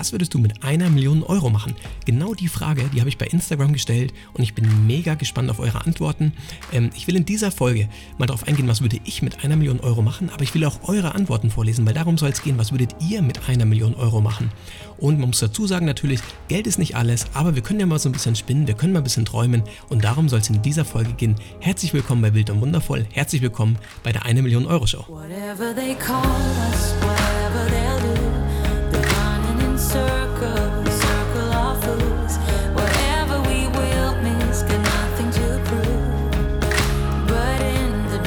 was würdest du mit einer Million Euro machen? Genau die Frage, die habe ich bei Instagram gestellt und ich bin mega gespannt auf eure Antworten. Ähm, ich will in dieser Folge mal darauf eingehen, was würde ich mit einer Million Euro machen, aber ich will auch eure Antworten vorlesen, weil darum soll es gehen, was würdet ihr mit einer Million Euro machen? Und man muss dazu sagen natürlich, Geld ist nicht alles, aber wir können ja mal so ein bisschen spinnen, wir können mal ein bisschen träumen und darum soll es in dieser Folge gehen. Herzlich willkommen bei Wild und Wundervoll, herzlich willkommen bei der 1 Million Euro Show. Whatever they call us,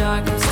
dark.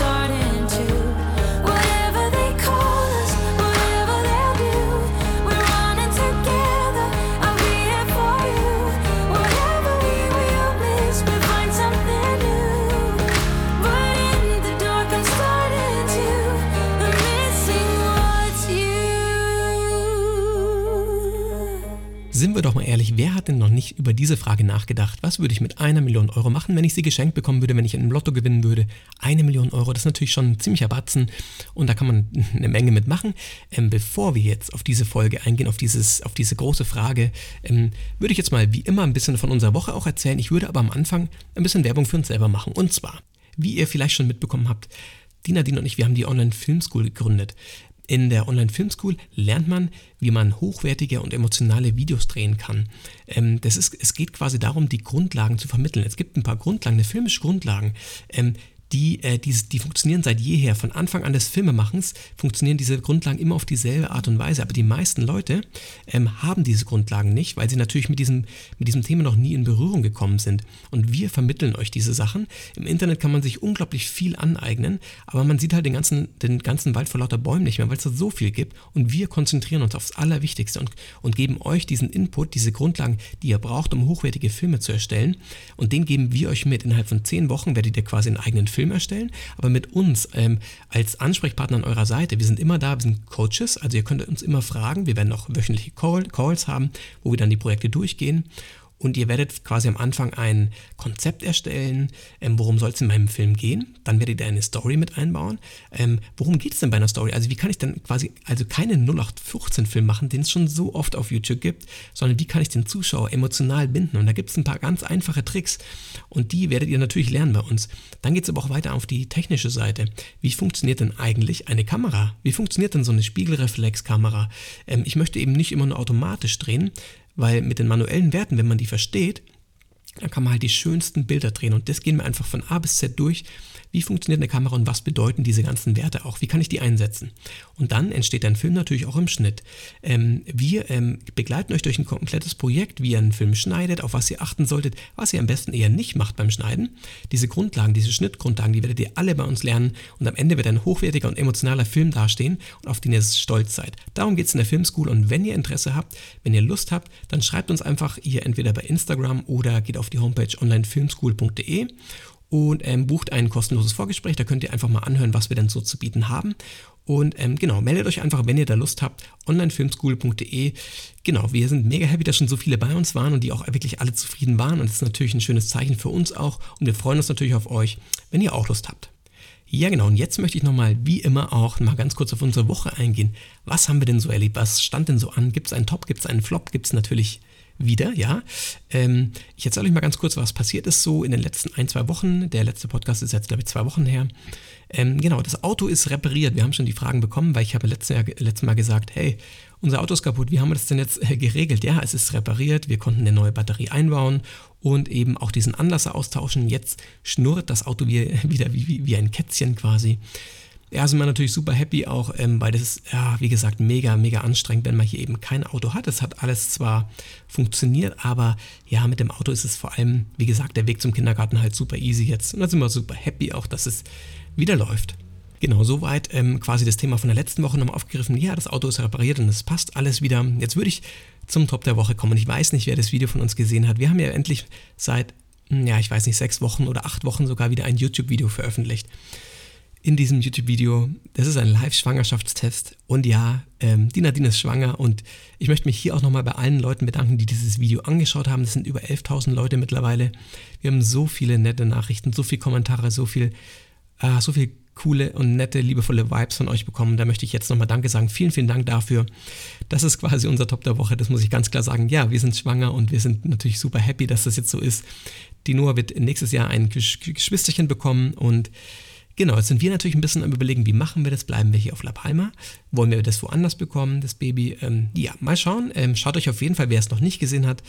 Sind wir doch mal ehrlich, wer hat denn noch nicht über diese Frage nachgedacht? Was würde ich mit einer Million Euro machen, wenn ich sie geschenkt bekommen würde, wenn ich in einem Lotto gewinnen würde? Eine Million Euro, das ist natürlich schon ein ziemlicher Batzen und da kann man eine Menge mitmachen. Ähm, bevor wir jetzt auf diese Folge eingehen, auf, dieses, auf diese große Frage, ähm, würde ich jetzt mal wie immer ein bisschen von unserer Woche auch erzählen. Ich würde aber am Anfang ein bisschen Werbung für uns selber machen. Und zwar, wie ihr vielleicht schon mitbekommen habt, Dina, Dina und ich, wir haben die Online Film School gegründet. In der Online Film School lernt man, wie man hochwertige und emotionale Videos drehen kann. Ähm, das ist, es geht quasi darum, die Grundlagen zu vermitteln. Es gibt ein paar Grundlagen, eine filmische Grundlagen, ähm, die, äh, die, die funktionieren seit jeher. Von Anfang an des Filmemachens funktionieren diese Grundlagen immer auf dieselbe Art und Weise. Aber die meisten Leute ähm, haben diese Grundlagen nicht, weil sie natürlich mit diesem, mit diesem Thema noch nie in Berührung gekommen sind. Und wir vermitteln euch diese Sachen. Im Internet kann man sich unglaublich viel aneignen, aber man sieht halt den ganzen, den ganzen Wald vor lauter Bäumen nicht mehr, weil es da so viel gibt. Und wir konzentrieren uns aufs Allerwichtigste und, und geben euch diesen Input, diese Grundlagen, die ihr braucht, um hochwertige Filme zu erstellen. Und den geben wir euch mit. Innerhalb von zehn Wochen werdet ihr quasi einen eigenen Film Film erstellen, aber mit uns ähm, als Ansprechpartner an eurer Seite. Wir sind immer da, wir sind Coaches, also ihr könnt uns immer fragen. Wir werden auch wöchentliche Call, Calls haben, wo wir dann die Projekte durchgehen und ihr werdet quasi am Anfang ein Konzept erstellen, ähm, worum soll es in meinem Film gehen. Dann werdet ihr eine Story mit einbauen. Ähm, worum geht es denn bei einer Story? Also wie kann ich dann quasi also keinen 0815-Film machen, den es schon so oft auf YouTube gibt, sondern wie kann ich den Zuschauer emotional binden? Und da gibt es ein paar ganz einfache Tricks und die werdet ihr natürlich lernen bei uns. Dann geht es aber auch weiter auf die technische Seite. Wie funktioniert denn eigentlich eine Kamera? Wie funktioniert denn so eine Spiegelreflexkamera? Ähm, ich möchte eben nicht immer nur automatisch drehen, weil mit den manuellen Werten, wenn man die versteht, dann kann man halt die schönsten Bilder drehen. Und das gehen wir einfach von A bis Z durch wie funktioniert eine Kamera und was bedeuten diese ganzen Werte auch, wie kann ich die einsetzen. Und dann entsteht ein Film natürlich auch im Schnitt. Ähm, wir ähm, begleiten euch durch ein komplettes Projekt, wie ihr einen Film schneidet, auf was ihr achten solltet, was ihr am besten eher nicht macht beim Schneiden. Diese Grundlagen, diese Schnittgrundlagen, die werdet ihr alle bei uns lernen und am Ende wird ein hochwertiger und emotionaler Film dastehen und auf den ihr stolz seid. Darum geht es in der Filmschool und wenn ihr Interesse habt, wenn ihr Lust habt, dann schreibt uns einfach hier entweder bei Instagram oder geht auf die Homepage onlinefilmschool.de und ähm, bucht ein kostenloses Vorgespräch. Da könnt ihr einfach mal anhören, was wir denn so zu bieten haben. Und ähm, genau, meldet euch einfach, wenn ihr da Lust habt, onlinefilmschool.de. Genau, wir sind mega happy, dass schon so viele bei uns waren und die auch wirklich alle zufrieden waren. Und das ist natürlich ein schönes Zeichen für uns auch. Und wir freuen uns natürlich auf euch, wenn ihr auch Lust habt. Ja, genau. Und jetzt möchte ich nochmal, wie immer auch, mal ganz kurz auf unsere Woche eingehen. Was haben wir denn so erlebt? Was stand denn so an? Gibt es einen Top? Gibt es einen Flop? Gibt es natürlich wieder, ja. Ähm, ich erzähle euch mal ganz kurz, was passiert ist so in den letzten ein, zwei Wochen. Der letzte Podcast ist jetzt, glaube ich, zwei Wochen her. Ähm, genau, das Auto ist repariert. Wir haben schon die Fragen bekommen, weil ich habe letztes, Jahr, letztes Mal gesagt, hey, unser Auto ist kaputt, wie haben wir das denn jetzt äh, geregelt? Ja, es ist repariert, wir konnten eine neue Batterie einbauen und eben auch diesen Anlasser austauschen. Jetzt schnurrt das Auto wie, wieder wie, wie, wie ein Kätzchen quasi ja, sind wir natürlich super happy auch, ähm, weil das ist, ja, wie gesagt, mega, mega anstrengend, wenn man hier eben kein Auto hat. Es hat alles zwar funktioniert, aber ja, mit dem Auto ist es vor allem, wie gesagt, der Weg zum Kindergarten halt super easy jetzt. Und da sind wir super happy auch, dass es wieder läuft. Genau, soweit ähm, quasi das Thema von der letzten Woche nochmal aufgegriffen. Ja, das Auto ist repariert und es passt alles wieder. Jetzt würde ich zum Top der Woche kommen. Und ich weiß nicht, wer das Video von uns gesehen hat. Wir haben ja endlich seit, hm, ja, ich weiß nicht, sechs Wochen oder acht Wochen sogar wieder ein YouTube-Video veröffentlicht in diesem YouTube-Video. Das ist ein Live-Schwangerschaftstest. Und ja, ähm, die Nadine ist schwanger. Und ich möchte mich hier auch nochmal bei allen Leuten bedanken, die dieses Video angeschaut haben. Das sind über 11.000 Leute mittlerweile. Wir haben so viele nette Nachrichten, so viele Kommentare, so viel, äh, so viel coole und nette, liebevolle Vibes von euch bekommen. Da möchte ich jetzt nochmal Danke sagen. Vielen, vielen Dank dafür. Das ist quasi unser Top der Woche. Das muss ich ganz klar sagen. Ja, wir sind schwanger und wir sind natürlich super happy, dass das jetzt so ist. Die Noah wird nächstes Jahr ein Geschwisterchen bekommen und Genau, jetzt sind wir natürlich ein bisschen am Überlegen, wie machen wir das? Bleiben wir hier auf La Palma? Wollen wir das woanders bekommen, das Baby? Ähm, ja, mal schauen. Ähm, schaut euch auf jeden Fall, wer es noch nicht gesehen hat,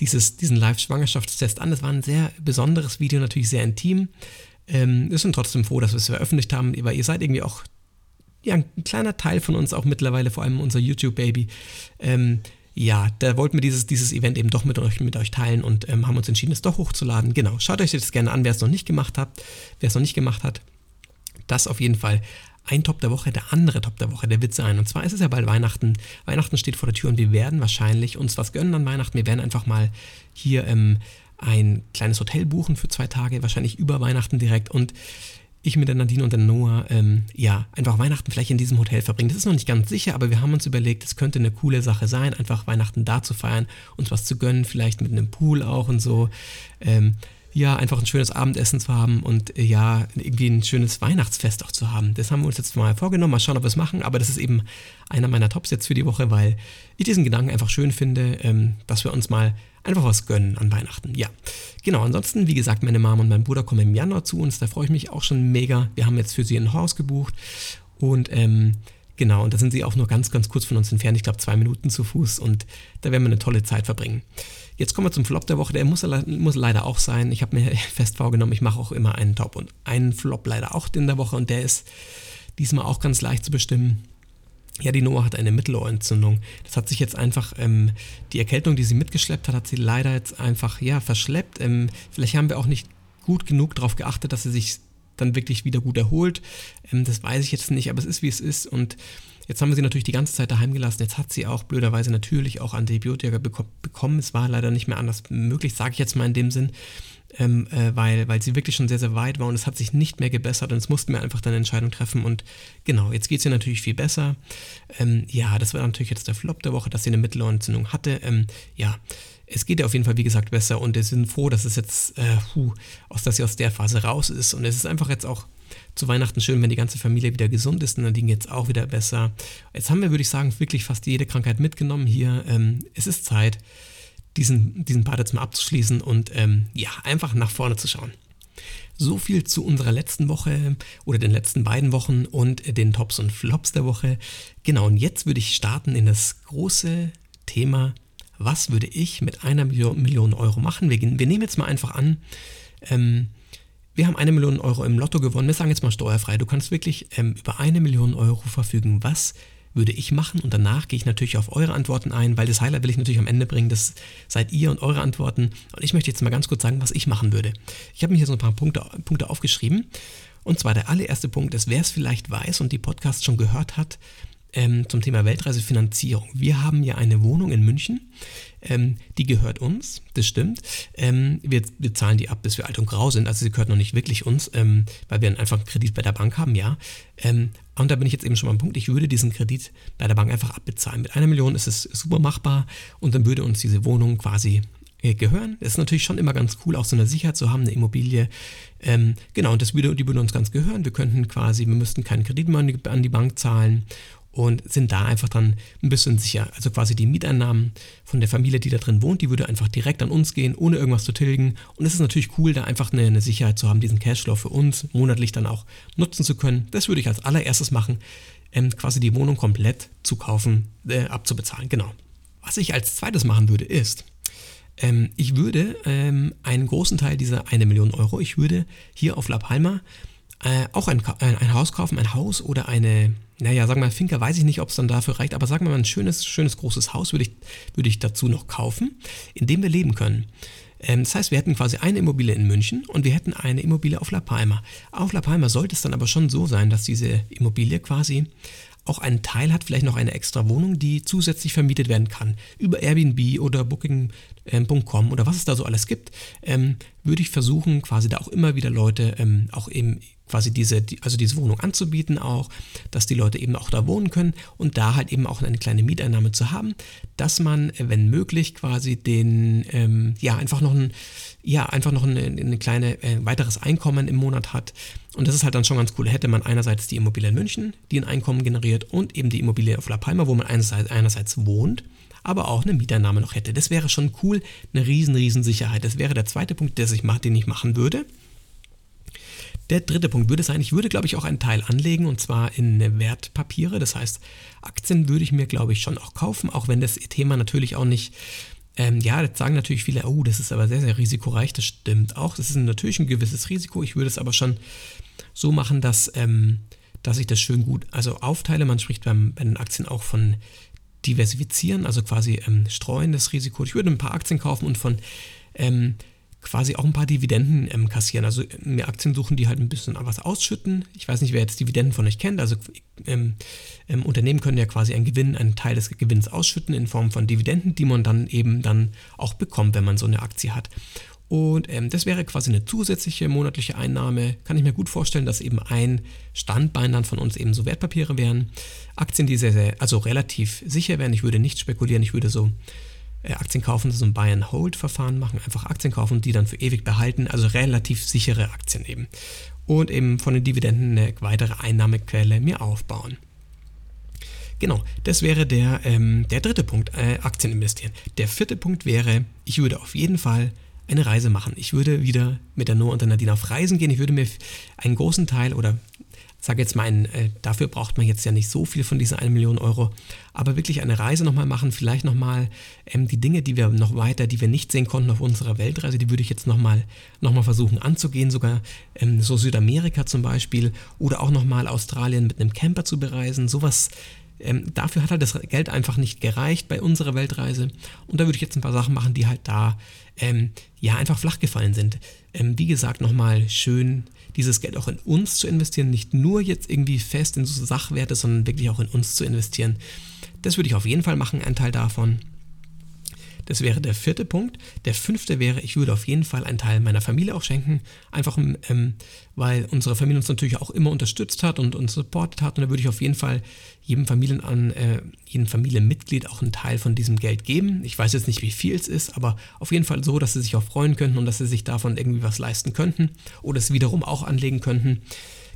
dieses, diesen Live-Schwangerschaftstest an. Das war ein sehr besonderes Video, natürlich sehr intim. Ähm, wir sind trotzdem froh, dass wir es veröffentlicht haben, weil ihr seid irgendwie auch ja, ein kleiner Teil von uns, auch mittlerweile, vor allem unser YouTube-Baby. Ähm, ja, da wollten wir dieses, dieses Event eben doch mit euch, mit euch teilen und ähm, haben uns entschieden, es doch hochzuladen. Genau, schaut euch das gerne an, wer es noch nicht gemacht hat. Wer es noch nicht gemacht hat, das auf jeden Fall ein Top der Woche, der andere Top der Woche, der wird sein. Und zwar ist es ja bald Weihnachten. Weihnachten steht vor der Tür und wir werden wahrscheinlich uns was gönnen an Weihnachten. Wir werden einfach mal hier ähm, ein kleines Hotel buchen für zwei Tage, wahrscheinlich über Weihnachten direkt. Und ich mit der Nadine und der Noah, ähm, ja, einfach Weihnachten vielleicht in diesem Hotel verbringen. Das ist noch nicht ganz sicher, aber wir haben uns überlegt, es könnte eine coole Sache sein, einfach Weihnachten da zu feiern, uns was zu gönnen, vielleicht mit einem Pool auch und so. Ähm, ja, einfach ein schönes Abendessen zu haben und äh, ja, irgendwie ein schönes Weihnachtsfest auch zu haben. Das haben wir uns jetzt mal vorgenommen, mal schauen, ob wir es machen, aber das ist eben einer meiner Tops jetzt für die Woche, weil ich diesen Gedanken einfach schön finde, ähm, dass wir uns mal einfach was gönnen an Weihnachten. Ja, genau. Ansonsten, wie gesagt, meine Mom und mein Bruder kommen im Januar zu uns, da freue ich mich auch schon mega. Wir haben jetzt für sie ein Haus gebucht und ähm, Genau, und da sind sie auch nur ganz, ganz kurz von uns entfernt. Ich glaube, zwei Minuten zu Fuß und da werden wir eine tolle Zeit verbringen. Jetzt kommen wir zum Flop der Woche. Der muss, muss leider auch sein. Ich habe mir fest vorgenommen, ich mache auch immer einen Top und einen Flop leider auch in der Woche und der ist diesmal auch ganz leicht zu bestimmen. Ja, die Noah hat eine Mittelohrentzündung. Das hat sich jetzt einfach, ähm, die Erkältung, die sie mitgeschleppt hat, hat sie leider jetzt einfach, ja, verschleppt. Ähm, vielleicht haben wir auch nicht gut genug darauf geachtet, dass sie sich dann wirklich wieder gut erholt. Ähm, das weiß ich jetzt nicht, aber es ist, wie es ist und Jetzt haben wir sie natürlich die ganze Zeit daheim gelassen. Jetzt hat sie auch blöderweise natürlich auch Antibiotika bekommen. Es war leider nicht mehr anders möglich, sage ich jetzt mal in dem Sinn, ähm, äh, weil, weil sie wirklich schon sehr, sehr weit war und es hat sich nicht mehr gebessert und es mussten wir einfach dann eine Entscheidung treffen. Und genau, jetzt geht es ihr natürlich viel besser. Ähm, ja, das war natürlich jetzt der Flop der Woche, dass sie eine Mittelohrentzündung hatte. Ähm, ja, es geht ihr auf jeden Fall, wie gesagt, besser und wir sind froh, dass es jetzt, äh, puh, aus, dass sie aus der Phase raus ist. Und es ist einfach jetzt auch zu Weihnachten schön, wenn die ganze Familie wieder gesund ist und dann ging jetzt auch wieder besser. Jetzt haben wir, würde ich sagen, wirklich fast jede Krankheit mitgenommen hier. Ähm, es ist Zeit, diesen, diesen Part jetzt mal abzuschließen und ähm, ja, einfach nach vorne zu schauen. So viel zu unserer letzten Woche oder den letzten beiden Wochen und den Tops und Flops der Woche. Genau, und jetzt würde ich starten in das große Thema, was würde ich mit einer Million Euro machen? Wir, wir nehmen jetzt mal einfach an, ähm, wir haben eine Million Euro im Lotto gewonnen. Wir sagen jetzt mal steuerfrei. Du kannst wirklich ähm, über eine Million Euro verfügen. Was würde ich machen? Und danach gehe ich natürlich auf eure Antworten ein, weil das Highlight will ich natürlich am Ende bringen. Das seid ihr und eure Antworten. Und ich möchte jetzt mal ganz kurz sagen, was ich machen würde. Ich habe mir hier so ein paar Punkte, Punkte aufgeschrieben. Und zwar der allererste Punkt ist, wer es vielleicht weiß und die Podcasts schon gehört hat, ähm, zum Thema Weltreisefinanzierung. Wir haben ja eine Wohnung in München, ähm, die gehört uns, das stimmt. Ähm, wir, wir, zahlen die ab, bis wir alt und grau sind, also sie gehört noch nicht wirklich uns, ähm, weil wir einfach einen Kredit bei der Bank haben, ja. Ähm, und da bin ich jetzt eben schon am Punkt, ich würde diesen Kredit bei der Bank einfach abbezahlen. Mit einer Million ist es super machbar und dann würde uns diese Wohnung quasi äh, gehören. Es ist natürlich schon immer ganz cool, auch so eine Sicherheit zu haben, eine Immobilie. Ähm, genau, und das würde, die würde uns ganz gehören. Wir könnten quasi, wir müssten keinen Kredit mehr an die Bank zahlen und sind da einfach dann ein bisschen sicher. Also quasi die Mieteinnahmen von der Familie, die da drin wohnt, die würde einfach direkt an uns gehen, ohne irgendwas zu tilgen. Und es ist natürlich cool, da einfach eine, eine, Sicherheit zu haben, diesen Cashflow für uns monatlich dann auch nutzen zu können. Das würde ich als allererstes machen, ähm, quasi die Wohnung komplett zu kaufen, äh, abzubezahlen. Genau. Was ich als zweites machen würde, ist, ähm, ich würde ähm, einen großen Teil dieser eine Million Euro, ich würde hier auf La Palma äh, auch ein, ein, ein Haus kaufen, ein Haus oder eine naja, sagen wir mal, Finca weiß ich nicht, ob es dann dafür reicht, aber sagen wir mal, ein schönes, schönes großes Haus würde ich, würde ich dazu noch kaufen, in dem wir leben können. Ähm, das heißt, wir hätten quasi eine Immobilie in München und wir hätten eine Immobilie auf La Palma. Auf La Palma sollte es dann aber schon so sein, dass diese Immobilie quasi auch einen Teil hat, vielleicht noch eine extra Wohnung, die zusätzlich vermietet werden kann. Über Airbnb oder Booking.com oder was es da so alles gibt, ähm, würde ich versuchen, quasi da auch immer wieder Leute ähm, auch eben quasi diese, also diese Wohnung anzubieten auch, dass die Leute eben auch da wohnen können und da halt eben auch eine kleine Mieteinnahme zu haben, dass man, wenn möglich, quasi den, ähm, ja, einfach noch ein, ja, einfach noch eine, eine kleine äh, weiteres Einkommen im Monat hat. Und das ist halt dann schon ganz cool. Hätte man einerseits die Immobilie in München, die ein Einkommen generiert und eben die Immobilie auf La Palma, wo man einerseits, einerseits wohnt aber auch eine Mieteinnahme noch hätte. Das wäre schon cool, eine riesen, riesen Sicherheit. Das wäre der zweite Punkt, den ich, den ich machen würde. Der dritte Punkt würde sein, ich würde, glaube ich, auch einen Teil anlegen und zwar in Wertpapiere. Das heißt, Aktien würde ich mir, glaube ich, schon auch kaufen, auch wenn das Thema natürlich auch nicht, ähm, ja, das sagen natürlich viele, oh, das ist aber sehr, sehr risikoreich. Das stimmt auch. Das ist natürlich ein gewisses Risiko. Ich würde es aber schon so machen, dass, ähm, dass ich das schön gut, also aufteile. Man spricht beim, bei den Aktien auch von diversifizieren, also quasi ähm, streuen das Risiko. Ich würde ein paar Aktien kaufen und von ähm, quasi auch ein paar Dividenden ähm, kassieren. Also mir Aktien suchen, die halt ein bisschen was ausschütten. Ich weiß nicht, wer jetzt Dividenden von euch kennt. Also ähm, ähm, Unternehmen können ja quasi einen Gewinn, einen Teil des Gewinns ausschütten in Form von Dividenden, die man dann eben dann auch bekommt, wenn man so eine Aktie hat. Und ähm, das wäre quasi eine zusätzliche monatliche Einnahme. Kann ich mir gut vorstellen, dass eben ein Standbein dann von uns eben so Wertpapiere wären. Aktien, die sehr, sehr, also relativ sicher wären. Ich würde nicht spekulieren, ich würde so Aktien kaufen, so ein Buy-and-Hold-Verfahren machen, einfach Aktien kaufen und die dann für ewig behalten, also relativ sichere Aktien eben. Und eben von den Dividenden eine weitere Einnahmequelle mir aufbauen. Genau, das wäre der, ähm, der dritte Punkt, äh, Aktien investieren. Der vierte Punkt wäre, ich würde auf jeden Fall eine Reise machen. Ich würde wieder mit der Noah und der Nadine auf Reisen gehen. Ich würde mir einen großen Teil oder sage jetzt mal, äh, dafür braucht man jetzt ja nicht so viel von diesen 1 Million Euro, aber wirklich eine Reise nochmal machen, vielleicht nochmal ähm, die Dinge, die wir noch weiter, die wir nicht sehen konnten auf unserer Weltreise, die würde ich jetzt nochmal noch mal versuchen anzugehen, sogar ähm, so Südamerika zum Beispiel oder auch nochmal Australien mit einem Camper zu bereisen, sowas. Ähm, dafür hat halt das Geld einfach nicht gereicht bei unserer Weltreise. Und da würde ich jetzt ein paar Sachen machen, die halt da ähm, ja einfach flach gefallen sind. Ähm, wie gesagt, nochmal schön dieses Geld auch in uns zu investieren, nicht nur jetzt irgendwie fest in so Sachwerte, sondern wirklich auch in uns zu investieren. Das würde ich auf jeden Fall machen, ein Teil davon. Das wäre der vierte Punkt. Der fünfte wäre, ich würde auf jeden Fall einen Teil meiner Familie auch schenken. Einfach ähm, weil unsere Familie uns natürlich auch immer unterstützt hat und uns supportet hat. Und da würde ich auf jeden Fall jedem Familienan, äh, jedem Familienmitglied auch einen Teil von diesem Geld geben. Ich weiß jetzt nicht, wie viel es ist, aber auf jeden Fall so, dass sie sich auch freuen könnten und dass sie sich davon irgendwie was leisten könnten oder es wiederum auch anlegen könnten.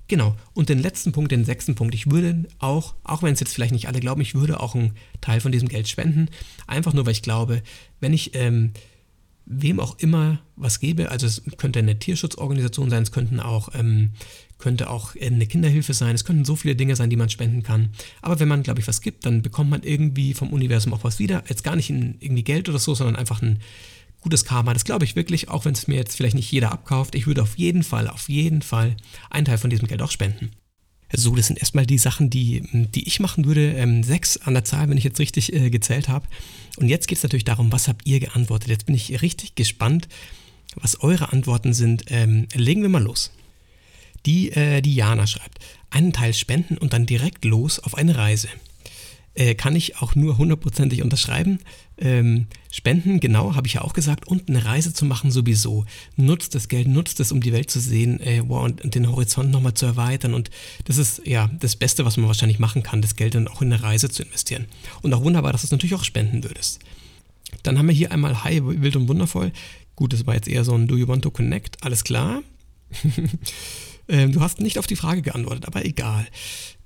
Genau. Und den letzten Punkt, den sechsten Punkt, ich würde auch, auch wenn es jetzt vielleicht nicht alle glauben, ich würde auch einen Teil von diesem Geld spenden. Einfach nur, weil ich glaube, wenn ich ähm, wem auch immer was gebe, also es könnte eine Tierschutzorganisation sein, es könnten auch, ähm, könnte auch eine Kinderhilfe sein, es könnten so viele Dinge sein, die man spenden kann. Aber wenn man, glaube ich, was gibt, dann bekommt man irgendwie vom Universum auch was wieder. Jetzt gar nicht in irgendwie Geld oder so, sondern einfach ein gutes Karma. Das glaube ich wirklich, auch wenn es mir jetzt vielleicht nicht jeder abkauft. Ich würde auf jeden Fall, auf jeden Fall einen Teil von diesem Geld auch spenden. So, das sind erstmal die Sachen, die, die ich machen würde. Ähm, sechs an der Zahl, wenn ich jetzt richtig äh, gezählt habe. Und jetzt geht es natürlich darum, was habt ihr geantwortet? Jetzt bin ich richtig gespannt, was eure Antworten sind. Ähm, legen wir mal los. Die, äh, die Jana schreibt, einen Teil spenden und dann direkt los auf eine Reise. Äh, kann ich auch nur hundertprozentig unterschreiben. Ähm, Spenden, genau, habe ich ja auch gesagt. Und eine Reise zu machen sowieso. Nutzt das Geld, nutzt es, um die Welt zu sehen äh, wow, und, und, den Horizont nochmal zu erweitern. Und das ist ja das Beste, was man wahrscheinlich machen kann, das Geld dann auch in eine Reise zu investieren. Und auch wunderbar, dass du es natürlich auch spenden würdest. Dann haben wir hier einmal Hi, wild und wundervoll. Gut, das war jetzt eher so ein Do you want to connect? Alles klar. ähm, du hast nicht auf die Frage geantwortet, aber egal.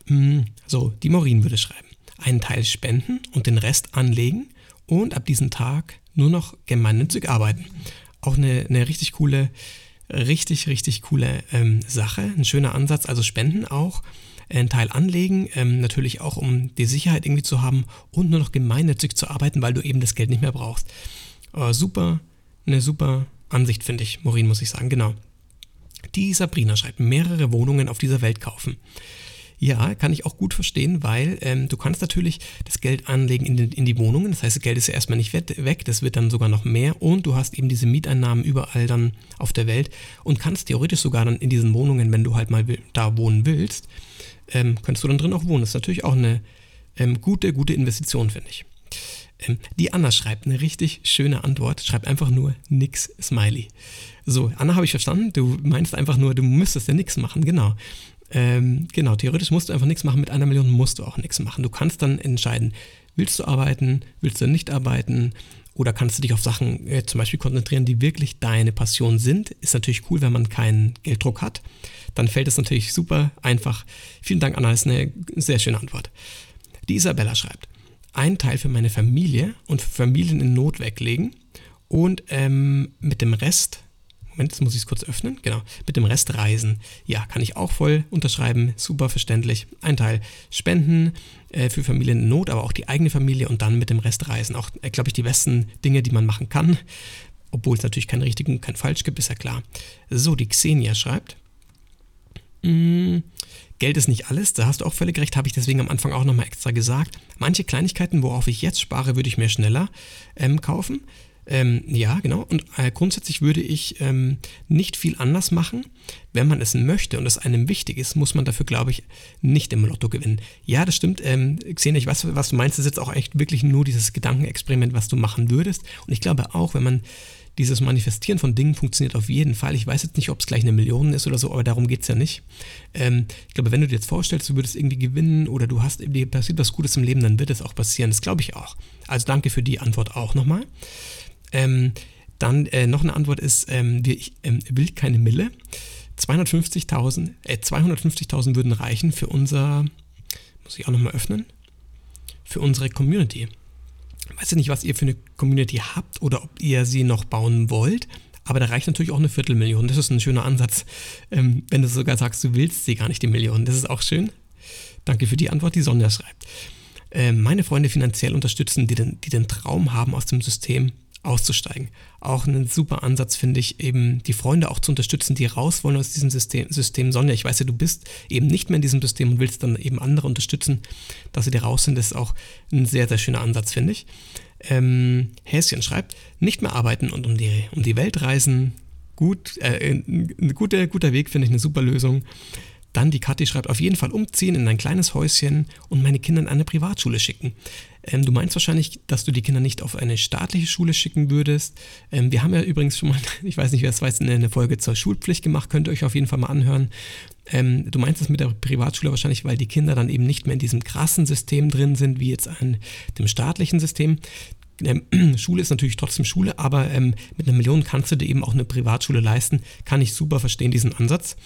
Hm, so, die Maureen würde schreiben einen Teil spenden und den Rest anlegen und ab diesem Tag nur noch gemeinnützig arbeiten. Auch eine, eine richtig coole, richtig, richtig coole ähm, Sache, ein schöner Ansatz. Also Spenden auch, einen Teil anlegen, ähm, natürlich auch um die Sicherheit irgendwie zu haben und nur noch gemeinnützig zu arbeiten, weil du eben das Geld nicht mehr brauchst. Äh, super, eine super Ansicht finde ich, Maureen muss ich sagen, genau. Die Sabrina schreibt, mehrere Wohnungen auf dieser Welt kaufen. Ja, kann ich auch gut verstehen, weil ähm, du kannst natürlich das Geld anlegen in, den, in, die Wohnungen. Das heißt, das Geld ist ja erstmal nicht weg, das wird dann sogar noch mehr und du hast eben diese Mieteinnahmen überall dann auf der Welt und kannst theoretisch sogar dann in diesen Wohnungen, wenn du halt mal da wohnen willst, ähm, kannst du dann drin auch wohnen. Das ist natürlich auch eine ähm, gute, gute Investition, finde ich. Ähm, die Anna schreibt eine richtig schöne Antwort, schreibt einfach nur nix Smiley. So, Anna habe ich verstanden, du meinst einfach nur, du müsstest ja nichts machen, genau. Ähm, genau, theoretisch musst du einfach nichts machen, mit einer Million musst du auch nichts machen. Du kannst dann entscheiden, willst du arbeiten, willst du nicht arbeiten oder kannst du dich auf Sachen äh, zum Beispiel konzentrieren, die wirklich deine Passion sind. Ist natürlich cool, wenn man keinen Gelddruck hat. Dann fällt es natürlich super einfach. Vielen Dank, Anna, das ist eine sehr schöne Antwort. Die Isabella schreibt, einen Teil für meine Familie und für Familien in Not weglegen und ähm, mit dem Rest Moment, jetzt muss ich es kurz öffnen. Genau, mit dem Rest reisen. Ja, kann ich auch voll unterschreiben. Super verständlich. Ein Teil Spenden äh, für Familien in Not, aber auch die eigene Familie und dann mit dem Rest reisen. Auch, äh, glaube ich, die besten Dinge, die man machen kann. Obwohl es natürlich keinen richtigen und keinen falsch gibt, ist ja klar. So, die Xenia schreibt. Mm, Geld ist nicht alles, da hast du auch völlig recht, habe ich deswegen am Anfang auch nochmal extra gesagt. Manche Kleinigkeiten, worauf ich jetzt spare, würde ich mir schneller ähm, kaufen. Ähm, ja, genau. Und äh, grundsätzlich würde ich ähm, nicht viel anders machen. Wenn man es möchte und es einem wichtig ist, muss man dafür, glaube ich, nicht im Lotto gewinnen. Ja, das stimmt. Ähm, Xenia, ich weiß, was du meinst. Das ist jetzt auch echt wirklich nur dieses Gedankenexperiment, was du machen würdest. Und ich glaube auch, wenn man dieses Manifestieren von Dingen funktioniert auf jeden Fall. Ich weiß jetzt nicht, ob es gleich eine Million ist oder so, aber darum geht es ja nicht. Ähm, ich glaube, wenn du dir jetzt vorstellst, du würdest irgendwie gewinnen oder du hast, dir passiert was Gutes im Leben, dann wird es auch passieren. Das glaube ich auch. Also danke für die Antwort auch nochmal. Ähm, dann äh, noch eine Antwort ist, ähm, ich ähm, will keine Mille. 250.000 äh, 250.000 würden reichen für unser, muss ich auch nochmal öffnen, für unsere Community. Ich weiß ja nicht, was ihr für eine Community habt oder ob ihr sie noch bauen wollt, aber da reicht natürlich auch eine Viertelmillion. Das ist ein schöner Ansatz, ähm, wenn du sogar sagst, du willst sie gar nicht, die Million. Das ist auch schön. Danke für die Antwort, die Sonja schreibt. Äh, meine Freunde finanziell unterstützen, die den, die den Traum haben aus dem System, auszusteigen. Auch ein super Ansatz finde ich, eben die Freunde auch zu unterstützen, die raus wollen aus diesem System. System. Sonja, ich weiß ja, du bist eben nicht mehr in diesem System und willst dann eben andere unterstützen, dass sie da raus sind. Das ist auch ein sehr, sehr schöner Ansatz, finde ich. Ähm, Häschen schreibt, nicht mehr arbeiten und um die, um die Welt reisen. Gut, äh, ein guter, guter Weg, finde ich, eine super Lösung. Dann die Kathi schreibt, auf jeden Fall umziehen in ein kleines Häuschen und meine Kinder in eine Privatschule schicken. Ähm, du meinst wahrscheinlich, dass du die Kinder nicht auf eine staatliche Schule schicken würdest. Ähm, wir haben ja übrigens schon mal, ich weiß nicht, wer es weiß, eine Folge zur Schulpflicht gemacht, könnt ihr euch auf jeden Fall mal anhören. Ähm, du meinst es mit der Privatschule wahrscheinlich, weil die Kinder dann eben nicht mehr in diesem krassen System drin sind, wie jetzt an dem staatlichen System. Ähm, Schule ist natürlich trotzdem Schule, aber ähm, mit einer Million kannst du dir eben auch eine Privatschule leisten. Kann ich super verstehen, diesen Ansatz.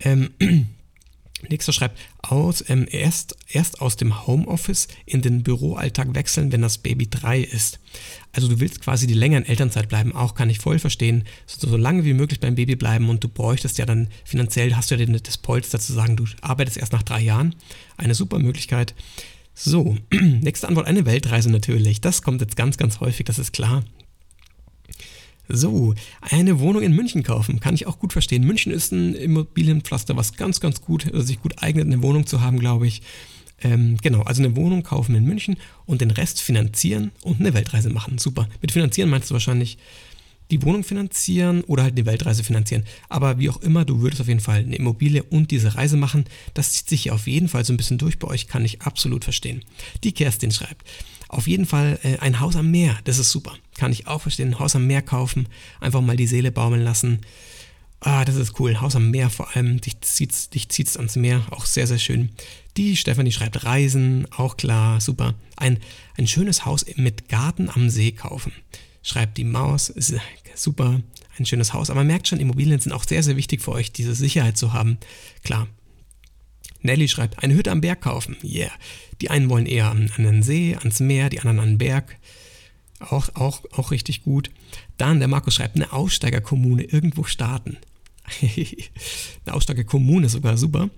Ähm, Nächster schreibt, aus, ähm, erst, erst aus dem Homeoffice in den Büroalltag wechseln, wenn das Baby drei ist. Also du willst quasi die länger in Elternzeit bleiben, auch kann ich voll verstehen, so, so lange wie möglich beim Baby bleiben und du bräuchtest ja dann finanziell, hast du ja das Polster zu sagen, du arbeitest erst nach drei Jahren. Eine super Möglichkeit. So, nächste Antwort, eine Weltreise natürlich. Das kommt jetzt ganz, ganz häufig, das ist klar. So, eine Wohnung in München kaufen, kann ich auch gut verstehen. München ist ein Immobilienpflaster, was ganz, ganz gut, also sich gut eignet, eine Wohnung zu haben, glaube ich. Ähm, genau, also eine Wohnung kaufen in München und den Rest finanzieren und eine Weltreise machen. Super. Mit finanzieren meinst du wahrscheinlich die Wohnung finanzieren oder halt eine Weltreise finanzieren. Aber wie auch immer, du würdest auf jeden Fall eine Immobilie und diese Reise machen. Das zieht sich auf jeden Fall so ein bisschen durch bei euch, kann ich absolut verstehen. Die Kerstin schreibt, auf jeden Fall äh, ein Haus am Meer, das ist super. Kann ich auch verstehen. Ein Haus am Meer kaufen, einfach mal die Seele baumeln lassen. Ah, das ist cool. Haus am Meer vor allem. Dich zieht's, dich zieht's ans Meer. Auch sehr, sehr schön. Die Stefanie schreibt Reisen, auch klar, super. Ein, ein schönes Haus mit Garten am See kaufen. Schreibt die Maus, ist super, ein schönes Haus. Aber merkt schon, Immobilien sind auch sehr, sehr wichtig für euch, diese Sicherheit zu haben. Klar. Nelly schreibt, eine Hütte am Berg kaufen. Yeah. Die einen wollen eher an, den See, ans Meer, die anderen an den Berg. Auch, auch, auch richtig gut. Dann, der Markus schreibt, eine Aussteigerkommune irgendwo starten. eine Aussteigerkommune sogar super.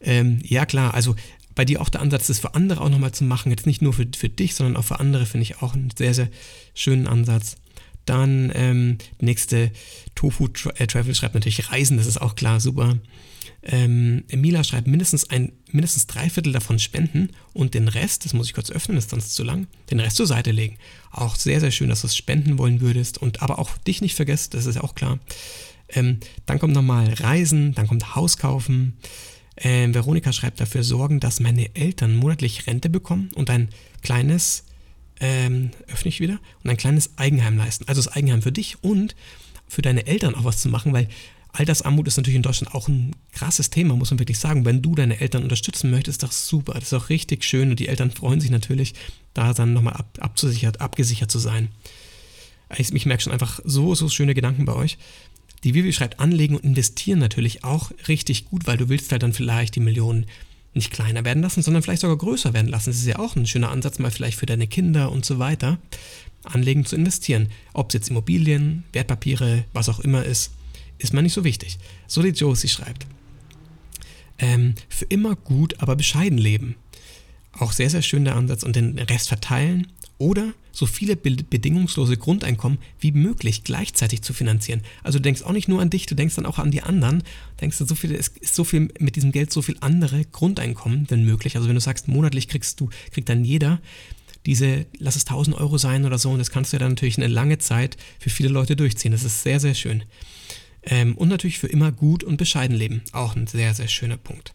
Ähm, ja, klar, also bei dir auch der Ansatz, das für andere auch nochmal zu machen. Jetzt nicht nur für, für dich, sondern auch für andere, finde ich auch einen sehr, sehr schönen Ansatz. Dann ähm, nächste Tofu äh, Travel schreibt natürlich Reisen, das ist auch klar, super. Ähm, Mila schreibt mindestens ein, mindestens drei Viertel davon spenden und den Rest, das muss ich kurz öffnen, ist sonst zu lang, den Rest zur Seite legen. Auch sehr, sehr schön, dass du es spenden wollen würdest und aber auch dich nicht vergisst, das ist auch klar. Ähm, dann kommt nochmal Reisen, dann kommt Haus kaufen. Ähm, Veronika schreibt dafür sorgen, dass meine Eltern monatlich Rente bekommen und ein kleines ähm, öffne ich wieder, und ein kleines Eigenheim leisten. Also das Eigenheim für dich und für deine Eltern auch was zu machen, weil Altersarmut ist natürlich in Deutschland auch ein krasses Thema, muss man wirklich sagen. Wenn du deine Eltern unterstützen möchtest, ist das super. Das ist auch richtig schön und die Eltern freuen sich natürlich, da dann nochmal ab, abgesichert, abgesichert zu sein. Ich, ich merke schon einfach so, so schöne Gedanken bei euch. Die Vivi schreibt, anlegen und investieren natürlich auch richtig gut, weil du willst halt dann vielleicht die Millionen nicht kleiner werden lassen, sondern vielleicht sogar größer werden lassen. Das ist ja auch ein schöner Ansatz, mal vielleicht für deine Kinder und so weiter. Anlegen zu investieren. Ob es jetzt Immobilien, Wertpapiere, was auch immer ist ist mir nicht so wichtig. So die Josie schreibt. Ähm, für immer gut, aber bescheiden leben. Auch sehr, sehr schön der Ansatz und den Rest verteilen oder so viele bedingungslose Grundeinkommen wie möglich gleichzeitig zu finanzieren. Also du denkst auch nicht nur an dich, du denkst dann auch an die anderen. Denkst du, so viel, es ist so viel mit diesem Geld so viel andere Grundeinkommen denn möglich. Also wenn du sagst, monatlich kriegst du, kriegt dann jeder diese, lass es 1000 Euro sein oder so, und das kannst du ja dann natürlich eine lange Zeit für viele Leute durchziehen. Das ist sehr, sehr schön. Ähm, und natürlich für immer gut und bescheiden leben. Auch ein sehr, sehr schöner Punkt.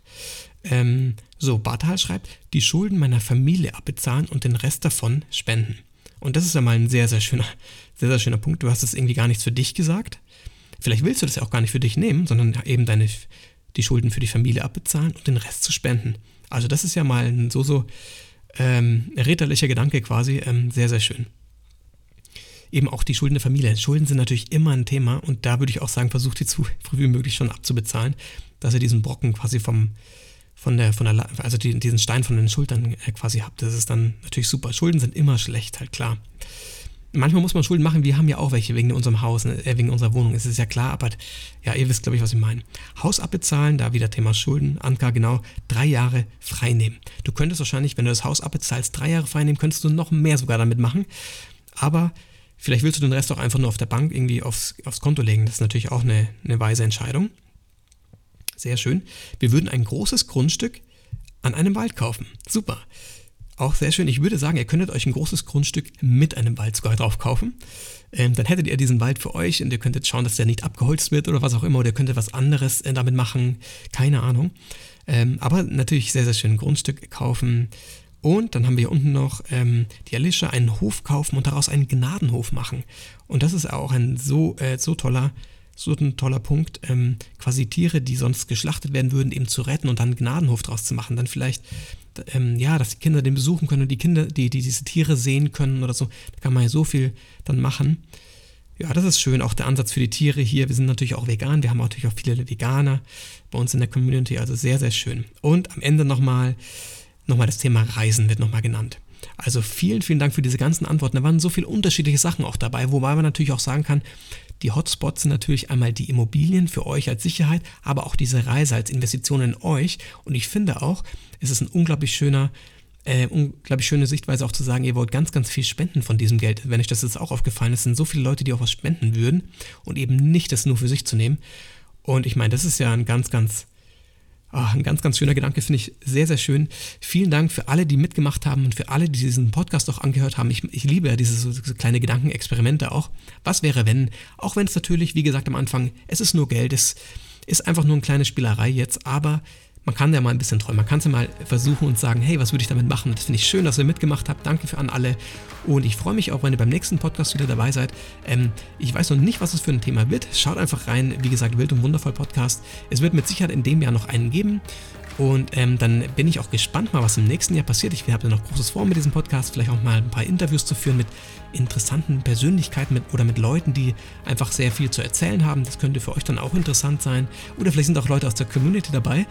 Ähm, so, Bartal schreibt, die Schulden meiner Familie abbezahlen und den Rest davon spenden. Und das ist ja mal ein sehr, sehr schöner, sehr, sehr schöner Punkt. Du hast es irgendwie gar nichts für dich gesagt. Vielleicht willst du das ja auch gar nicht für dich nehmen, sondern eben deine, die Schulden für die Familie abbezahlen und den Rest zu spenden. Also das ist ja mal ein so, so ähm, ritterlicher Gedanke quasi. Ähm, sehr, sehr schön eben auch die Schulden der Familie. Schulden sind natürlich immer ein Thema und da würde ich auch sagen, versucht die zu früh wie möglich schon abzubezahlen, dass ihr diesen Brocken quasi vom, von der, von der, also diesen Stein von den Schultern äh, quasi habt. Das ist dann natürlich super. Schulden sind immer schlecht, halt klar. Manchmal muss man Schulden machen, wir haben ja auch welche wegen unserem Haus, ne, äh, wegen unserer Wohnung, es ist ja klar, aber ja, ihr wisst, glaube ich, was ich meine. Haus abbezahlen, da wieder Thema Schulden, Anka, genau, drei Jahre frei nehmen. Du könntest wahrscheinlich, wenn du das Haus abbezahlst, drei Jahre frei nehmen, könntest du noch mehr sogar damit machen, aber Vielleicht willst du den Rest auch einfach nur auf der Bank irgendwie aufs, aufs Konto legen. Das ist natürlich auch eine, eine weise Entscheidung. Sehr schön. Wir würden ein großes Grundstück an einem Wald kaufen. Super. Auch sehr schön. Ich würde sagen, ihr könntet euch ein großes Grundstück mit einem Wald sogar drauf kaufen. Ähm, dann hättet ihr diesen Wald für euch und ihr könntet schauen, dass der nicht abgeholzt wird oder was auch immer. Oder ihr könntet was anderes äh, damit machen. Keine Ahnung. Ähm, aber natürlich sehr, sehr schön. Ein Grundstück kaufen. Und dann haben wir hier unten noch ähm, die Alicia, einen Hof kaufen und daraus einen Gnadenhof machen. Und das ist auch ein so, äh, so toller, so ein toller Punkt, ähm, quasi Tiere, die sonst geschlachtet werden würden, eben zu retten und dann einen Gnadenhof draus zu machen. Dann vielleicht, ähm, ja, dass die Kinder den besuchen können und die Kinder, die, die diese Tiere sehen können oder so. Da kann man ja so viel dann machen. Ja, das ist schön. Auch der Ansatz für die Tiere hier. Wir sind natürlich auch vegan. Wir haben natürlich auch viele Veganer bei uns in der Community. Also sehr, sehr schön. Und am Ende nochmal nochmal das Thema Reisen wird nochmal genannt. Also vielen, vielen Dank für diese ganzen Antworten. Da waren so viele unterschiedliche Sachen auch dabei, wobei man natürlich auch sagen kann, die Hotspots sind natürlich einmal die Immobilien für euch als Sicherheit, aber auch diese Reise als Investition in euch. Und ich finde auch, es ist ein unglaublich schöner, äh, unglaublich schöne Sichtweise auch zu sagen, ihr wollt ganz, ganz viel spenden von diesem Geld. Wenn euch das jetzt auch aufgefallen ist, sind so viele Leute, die auch was spenden würden und eben nicht das nur für sich zu nehmen. Und ich meine, das ist ja ein ganz, ganz Oh, ein ganz, ganz schöner Gedanke, finde ich sehr, sehr schön. Vielen Dank für alle, die mitgemacht haben und für alle, die diesen Podcast auch angehört haben. Ich, ich liebe ja diese so, so kleine Gedankenexperimente auch. Was wäre, wenn, auch wenn es natürlich, wie gesagt am Anfang, es ist nur Geld, es ist einfach nur eine kleine Spielerei jetzt, aber man kann ja mal ein bisschen träumen. Man kann es ja mal versuchen und sagen, hey, was würde ich damit machen? Das finde ich schön, dass ihr mitgemacht habt. Danke für an alle. Und ich freue mich auch, wenn ihr beim nächsten Podcast wieder dabei seid. Ähm, ich weiß noch nicht, was es für ein Thema wird. Schaut einfach rein. Wie gesagt, Wild und Wundervoll Podcast. Es wird mit Sicherheit in dem Jahr noch einen geben. Und ähm, dann bin ich auch gespannt mal, was im nächsten Jahr passiert. Ich habe ja noch großes vor mit diesem Podcast, vielleicht auch mal ein paar Interviews zu führen mit interessanten Persönlichkeiten mit, oder mit Leuten, die einfach sehr viel zu erzählen haben. Das könnte für euch dann auch interessant sein. Oder vielleicht sind auch Leute aus der Community dabei,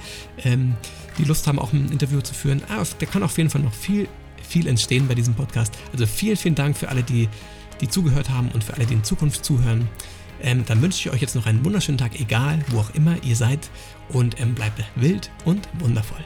ähm, die Lust haben, auch ein Interview zu führen. Ah, da kann auf jeden Fall noch viel, viel entstehen bei diesem Podcast. Also vielen, vielen Dank für alle, die, die zugehört haben und für alle, die in Zukunft zuhören. Ähm, dann wünsche ich euch jetzt noch einen wunderschönen Tag, egal wo auch immer ihr seid. Und ähm, bleibt wild und wundervoll.